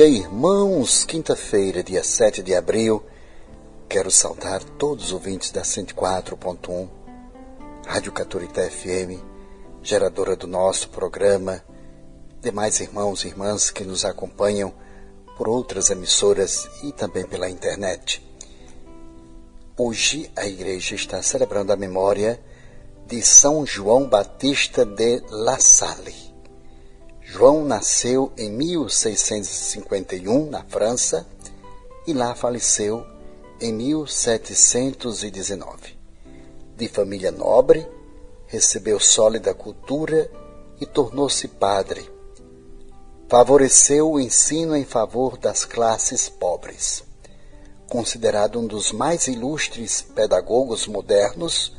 dia, irmãos. Quinta-feira, dia 7 de abril. Quero saudar todos os ouvintes da 104.1, Rádio Caturita FM, geradora do nosso programa, demais irmãos e irmãs que nos acompanham por outras emissoras e também pela internet. Hoje a igreja está celebrando a memória de São João Batista de La Salle João nasceu em 1651 na França e lá faleceu em 1719. De família nobre, recebeu sólida cultura e tornou-se padre. Favoreceu o ensino em favor das classes pobres. Considerado um dos mais ilustres pedagogos modernos,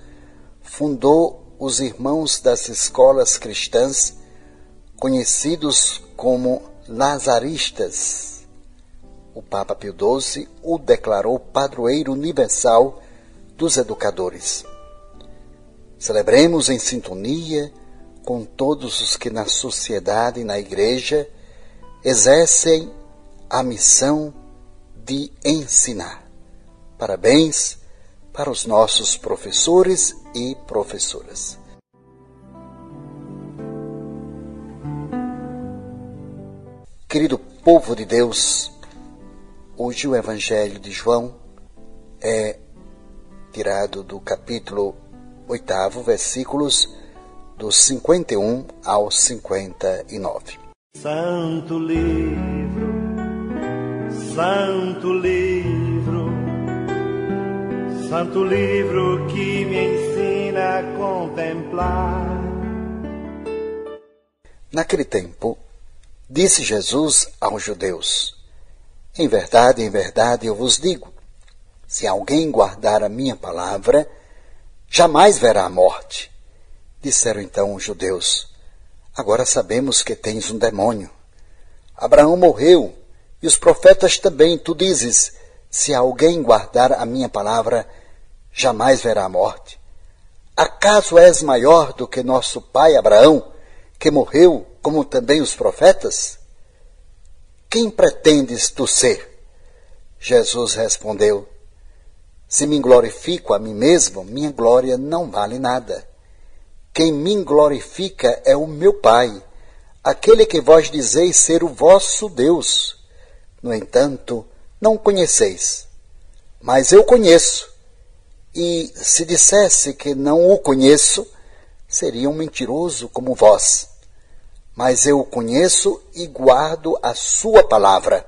fundou os Irmãos das Escolas Cristãs conhecidos como Lazaristas. O Papa Pio XII o declarou padroeiro universal dos educadores. Celebremos em sintonia com todos os que na sociedade e na igreja exercem a missão de ensinar. Parabéns para os nossos professores e professoras. Querido povo de Deus, hoje o Evangelho de João é tirado do capítulo 8, versículos dos 51 ao 59. Santo livro, santo livro, santo livro que me ensina a contemplar. Naquele tempo, Disse Jesus aos judeus: Em verdade, em verdade eu vos digo: se alguém guardar a minha palavra, jamais verá a morte. Disseram então os judeus: Agora sabemos que tens um demônio. Abraão morreu, e os profetas também. Tu dizes: Se alguém guardar a minha palavra, jamais verá a morte. Acaso és maior do que nosso pai Abraão, que morreu como também os profetas? Quem pretendes tu ser? Jesus respondeu: Se me glorifico a mim mesmo, minha glória não vale nada. Quem me glorifica é o meu Pai, aquele que vós dizeis ser o vosso Deus. No entanto, não conheceis. Mas eu conheço. E se dissesse que não o conheço, seria um mentiroso como vós mas eu o conheço e guardo a sua palavra.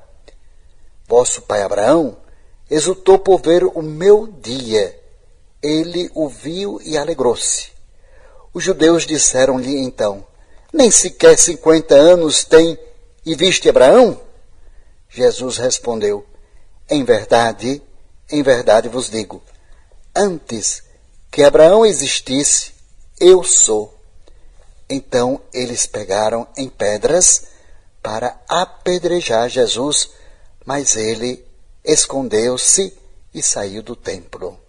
Vosso pai Abraão exultou por ver o meu dia. Ele o viu e alegrou-se. Os judeus disseram-lhe então: Nem sequer cinquenta anos tem e viste Abraão? Jesus respondeu: Em verdade, em verdade vos digo, antes que Abraão existisse, eu sou. Então eles pegaram em pedras para apedrejar Jesus, mas ele escondeu-se e saiu do templo.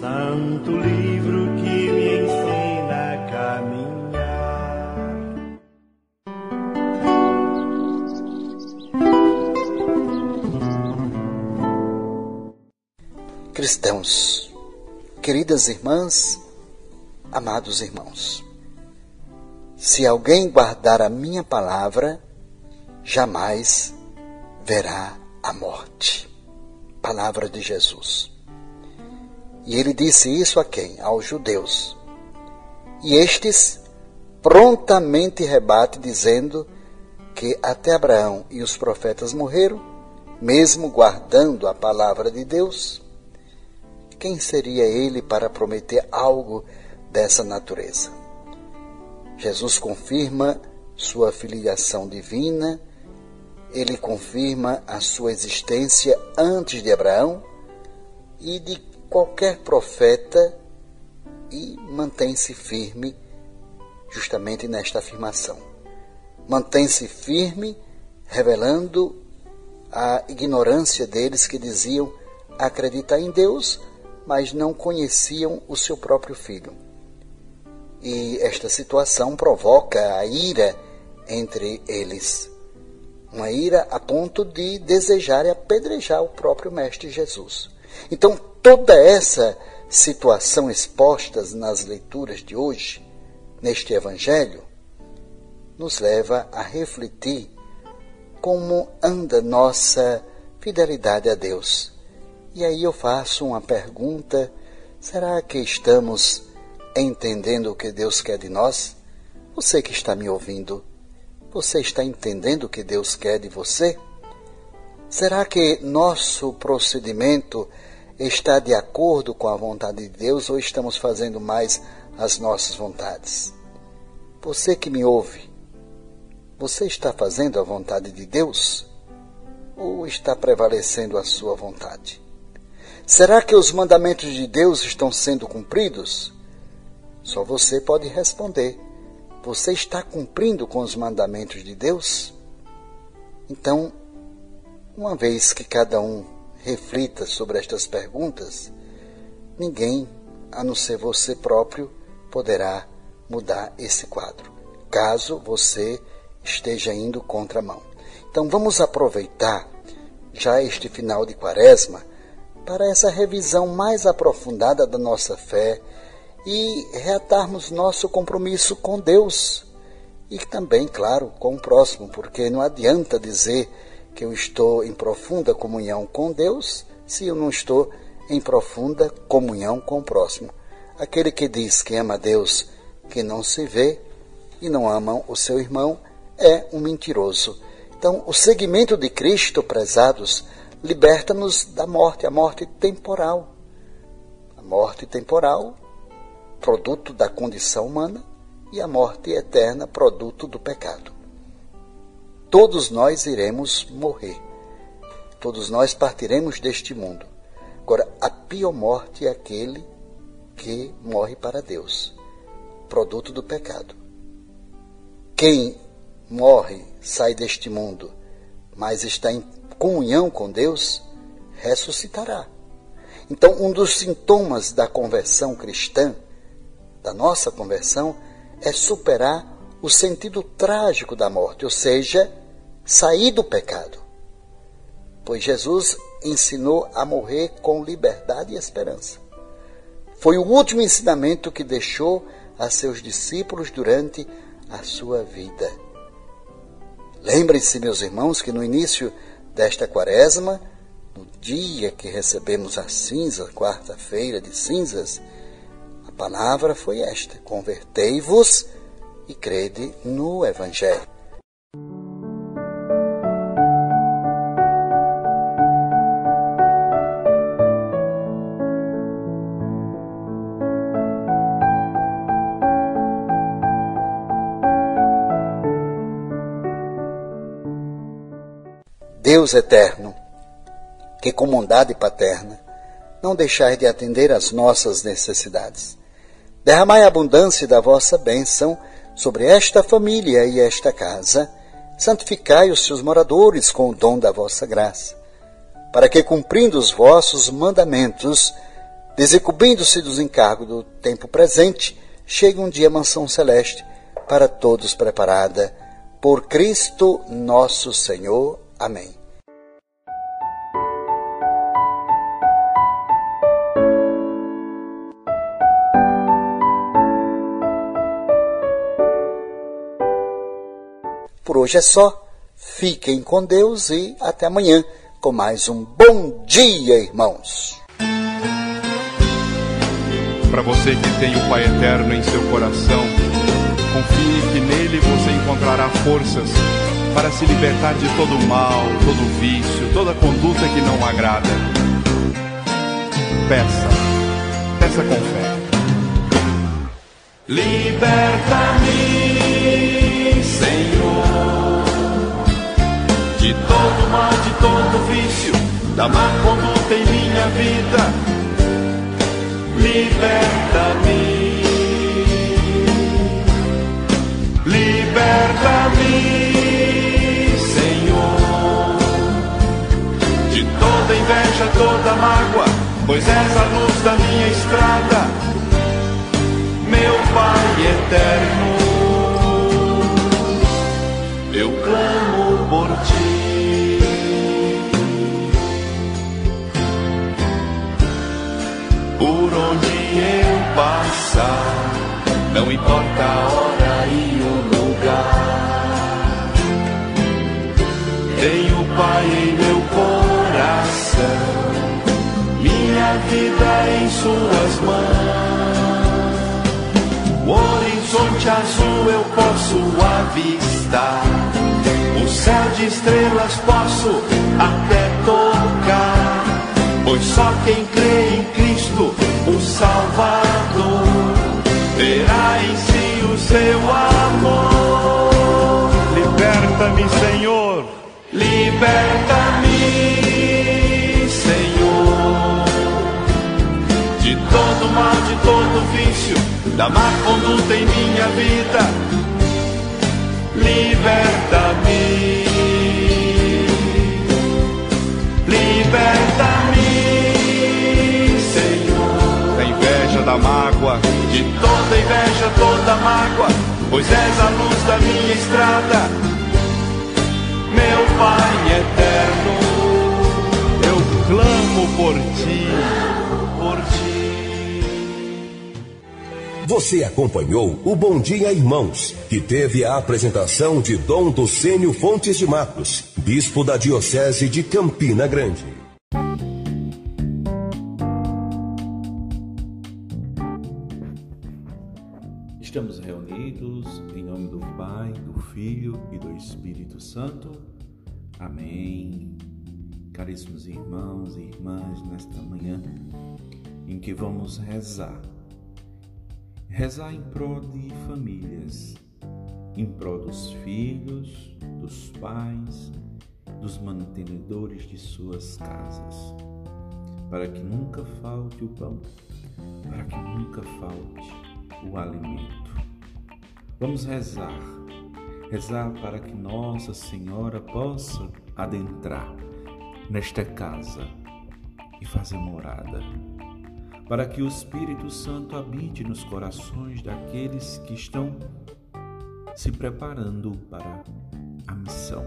Santo livro que me ensina a caminhar. Cristãos, queridas irmãs, amados irmãos, se alguém guardar a minha palavra, jamais verá a morte. Palavra de Jesus. E ele disse isso a quem? Aos judeus. E estes prontamente rebate dizendo que até Abraão e os profetas morreram, mesmo guardando a palavra de Deus. Quem seria ele para prometer algo dessa natureza? Jesus confirma sua filiação divina, ele confirma a sua existência antes de Abraão e de qualquer profeta e mantém-se firme justamente nesta afirmação. Mantém-se firme, revelando a ignorância deles que diziam acreditar em Deus, mas não conheciam o seu próprio filho e esta situação provoca a ira entre eles. Uma ira a ponto de desejar apedrejar o próprio Mestre Jesus. Então, toda essa situação expostas nas leituras de hoje, neste Evangelho, nos leva a refletir como anda nossa fidelidade a Deus. E aí eu faço uma pergunta: será que estamos entendendo o que Deus quer de nós? Você que está me ouvindo, você está entendendo o que Deus quer de você? Será que nosso procedimento está de acordo com a vontade de Deus ou estamos fazendo mais as nossas vontades? Você que me ouve, você está fazendo a vontade de Deus ou está prevalecendo a sua vontade? Será que os mandamentos de Deus estão sendo cumpridos? Só você pode responder. Você está cumprindo com os mandamentos de Deus? Então, uma vez que cada um reflita sobre estas perguntas, ninguém, a não ser você próprio, poderá mudar esse quadro, caso você esteja indo contra a mão. Então vamos aproveitar já este final de quaresma para essa revisão mais aprofundada da nossa fé e reatarmos nosso compromisso com Deus e também, claro, com o próximo, porque não adianta dizer que eu estou em profunda comunhão com Deus se eu não estou em profunda comunhão com o próximo. Aquele que diz que ama Deus que não se vê e não ama o seu irmão é um mentiroso. Então, o seguimento de Cristo, prezados, liberta-nos da morte, a morte temporal. A morte temporal produto da condição humana, e a morte eterna, produto do pecado. Todos nós iremos morrer. Todos nós partiremos deste mundo. Agora, a pior morte é aquele que morre para Deus, produto do pecado. Quem morre, sai deste mundo, mas está em comunhão com Deus, ressuscitará. Então, um dos sintomas da conversão cristã da nossa conversão é superar o sentido trágico da morte, ou seja, sair do pecado. Pois Jesus ensinou a morrer com liberdade e esperança. Foi o último ensinamento que deixou a seus discípulos durante a sua vida. Lembrem-se, meus irmãos, que no início desta quaresma, no dia que recebemos a cinza, quarta-feira de cinzas, palavra foi esta: convertei-vos e crede no Evangelho. Deus eterno, que com bondade paterna não deixais de atender às nossas necessidades Derramai a abundância da vossa bênção sobre esta família e esta casa. Santificai os seus moradores com o dom da vossa graça, para que, cumprindo os vossos mandamentos, desencobrindo-se dos encargos do tempo presente, chegue um dia a mansão celeste, para todos preparada, por Cristo nosso Senhor. Amém. Por hoje é só. Fiquem com Deus e até amanhã com mais um Bom Dia, irmãos. Para você que tem o Pai Eterno em seu coração, confie que nele você encontrará forças para se libertar de todo mal, todo vício, toda conduta que não agrada. Peça, peça com fé. Liberta-me da má conduta em minha vida. Liberta-me, liberta-me, Senhor, de toda inveja, toda mágoa, pois és a luz da minha estrada, meu Pai eterno. Não importa a hora e o lugar. Tenho Pai em meu coração, minha vida em Suas mãos. O horizonte azul eu posso avistar, o céu de estrelas posso até tocar, pois só quem crê em Cristo, o Salvador terá em si o seu amor. Liberta-me, Senhor. Liberta-me, Você acompanhou o Bom Dia Irmãos, que teve a apresentação de Dom Docênio Fontes de Matos, bispo da Diocese de Campina Grande. Estamos reunidos em nome do Pai, do Filho e do Espírito Santo. Amém. Caríssimos irmãos e irmãs, nesta manhã em que vamos rezar. Rezar em prol de famílias, em prol dos filhos, dos pais, dos mantenedores de suas casas, para que nunca falte o pão, para que nunca falte o alimento. Vamos rezar, rezar para que Nossa Senhora possa adentrar nesta casa e fazer morada, para que o Espírito Santo habite nos corações daqueles que estão se preparando para a missão,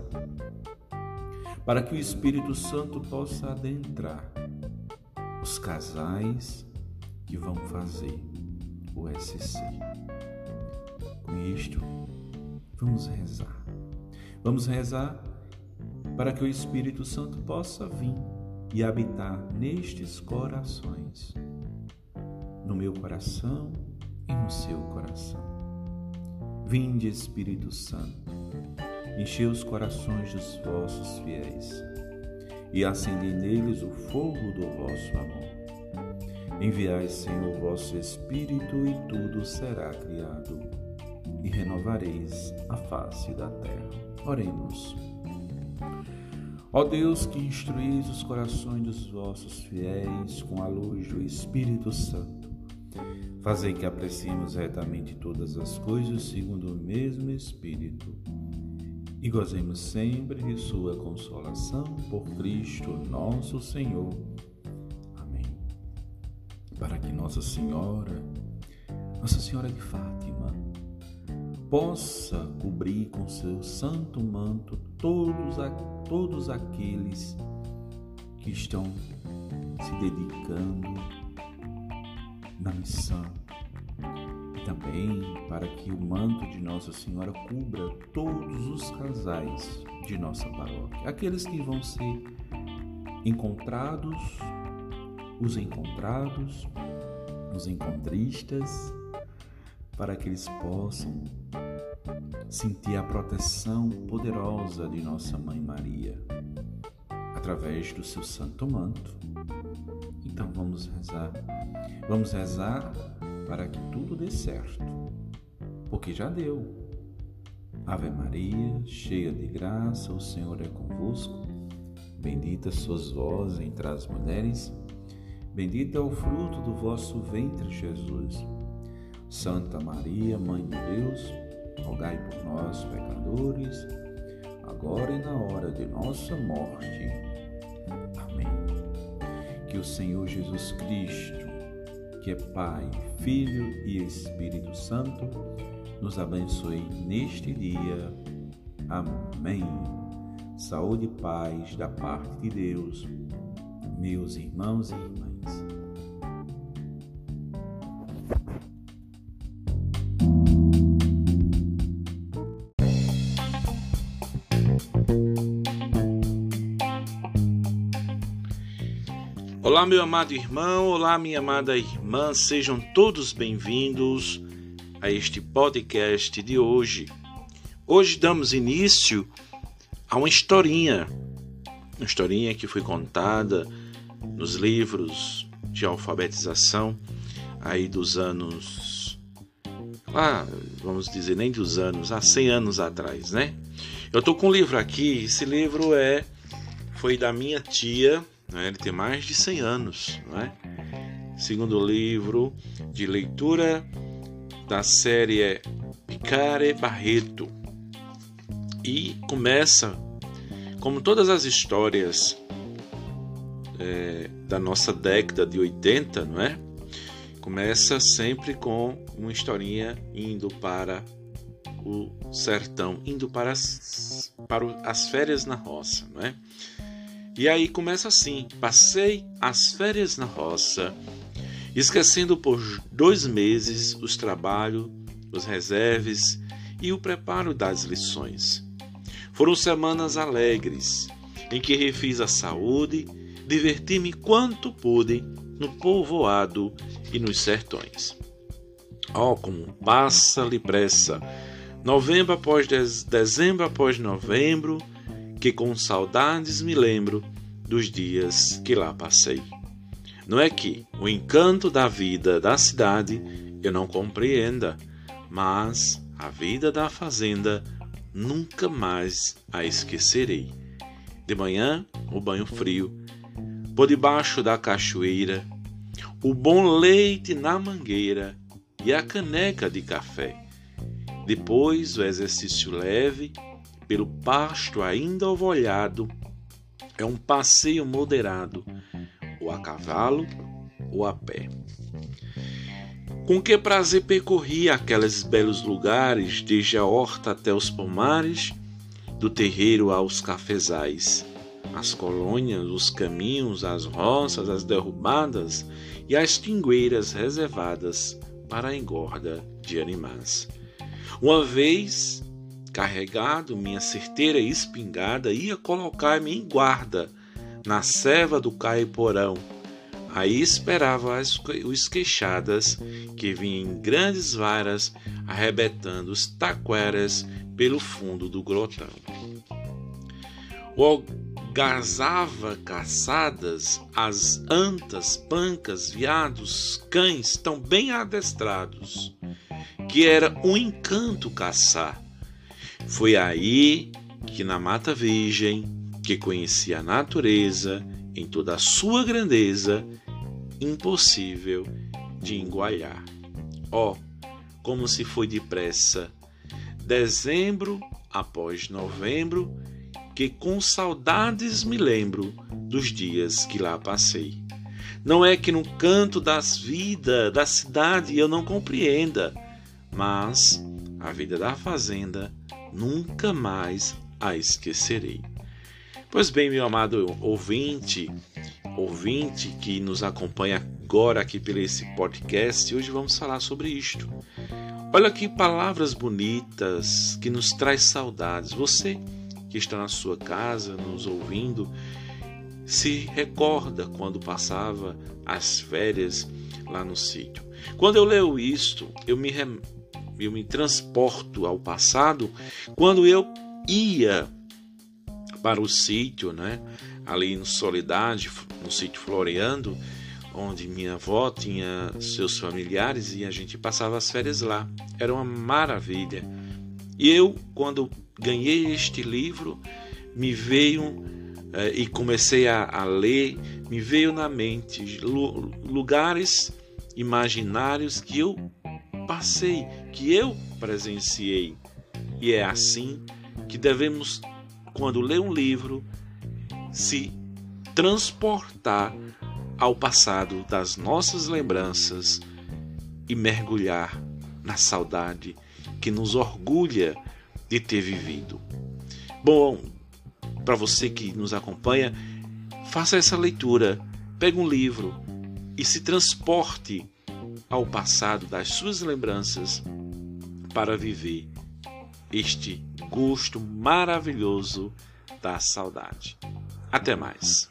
para que o Espírito Santo possa adentrar os casais que vão fazer o SC. Com isto, vamos rezar. Vamos rezar para que o Espírito Santo possa vir e habitar nestes corações, no meu coração e no seu coração. Vinde, Espírito Santo, enchei os corações dos vossos fiéis e acendei neles o fogo do vosso amor. Enviai, Senhor, o vosso Espírito, e tudo será criado, e renovareis a face da terra. Oremos. Ó Deus, que instruís os corações dos vossos fiéis com a luz do Espírito Santo, fazei que apreciemos retamente todas as coisas segundo o mesmo Espírito e gozemos sempre de Sua consolação por Cristo nosso Senhor. Amém. Para que Nossa Senhora, Nossa Senhora de Fátima, possa cobrir com seu santo manto todos, a, todos aqueles que estão se dedicando na missão. Também para que o manto de Nossa Senhora cubra todos os casais de nossa paróquia, aqueles que vão ser encontrados, os encontrados, os encontristas, para que eles possam sentir a proteção poderosa de nossa Mãe Maria através do seu santo manto. Então vamos rezar. Vamos rezar para que tudo dê certo, porque já deu. Ave Maria, cheia de graça, o Senhor é convosco. Bendita sois vós entre as mulheres, bendito é o fruto do vosso ventre, Jesus. Santa Maria, Mãe de Deus, rogai por nós, pecadores, agora e na hora de nossa morte. Amém. Que o Senhor Jesus Cristo, que Pai, Filho e Espírito Santo, nos abençoe neste dia. Amém. Saúde e paz da parte de Deus, meus irmãos e irmãs. Olá, meu amado irmão, olá, minha amada irmã, sejam todos bem-vindos a este podcast de hoje. Hoje damos início a uma historinha, uma historinha que foi contada nos livros de alfabetização aí dos anos ah, vamos dizer nem dos anos, há 100 anos atrás, né? Eu tô com um livro aqui, esse livro é foi da minha tia, né? ele tem mais de 100 anos. Né? Segundo livro de leitura da série Picare Barreto. E começa, como todas as histórias é, da nossa década de 80, não é? Começa sempre com uma historinha indo para o sertão, indo para as, para as férias na roça, não é? E aí começa assim: passei as férias na roça, esquecendo por dois meses os trabalhos, os reserves e o preparo das lições. Foram semanas alegres, em que refiz a saúde, diverti-me quanto pude no povoado e nos sertões. Oh, como passa-lhe pressa! Novembro após dezembro após novembro, que com saudades me lembro dos dias que lá passei. Não é que o encanto da vida da cidade eu não compreenda, mas a vida da fazenda nunca mais a esquecerei. De manhã, o banho frio, por debaixo da cachoeira, o bom leite na mangueira e a caneca de café. Depois, o exercício leve pelo pasto ainda ovolhado, é um passeio moderado, ou a cavalo ou a pé. Com que prazer percorri aqueles belos lugares, desde a horta até os pomares, do terreiro aos cafezais, as colônias, os caminhos, as roças, as derrubadas e as tingueiras reservadas para a engorda de animais. Uma vez carregado, minha certeira espingarda, ia colocar-me em guarda na serva do caiporão. Aí esperava as, os queixadas, que vinham em grandes varas, arrebentando os taqueras pelo fundo do grotão. Algazava caçadas as antas, pancas, viados, cães tão bem adestrados, que era um encanto caçar foi aí que na Mata Virgem, que conhecia a natureza em toda a sua grandeza, impossível de enguaiar. Oh, como se foi depressa, dezembro após novembro, que com saudades me lembro dos dias que lá passei. Não é que no canto das vidas da cidade eu não compreenda, mas a vida da fazenda nunca mais a esquecerei. Pois bem, meu amado ouvinte, ouvinte que nos acompanha agora aqui pelo esse podcast, hoje vamos falar sobre isto. Olha que palavras bonitas que nos traz saudades. Você que está na sua casa nos ouvindo, se recorda quando passava as férias lá no sítio. Quando eu leio isto, eu me eu me transporto ao passado quando eu ia para o sítio, né? Ali no Soledade, no sítio Floreando, onde minha avó tinha seus familiares e a gente passava as férias lá. Era uma maravilha. E eu, quando ganhei este livro, me veio eh, e comecei a, a, ler, me veio na mente lugares imaginários que eu passei, que eu presenciei. E é assim que devemos, quando ler um livro, se transportar ao passado das nossas lembranças e mergulhar na saudade que nos orgulha de ter vivido. Bom, para você que nos acompanha, faça essa leitura, pegue um livro e se transporte ao passado das suas lembranças para viver este gosto maravilhoso da saudade. Até mais.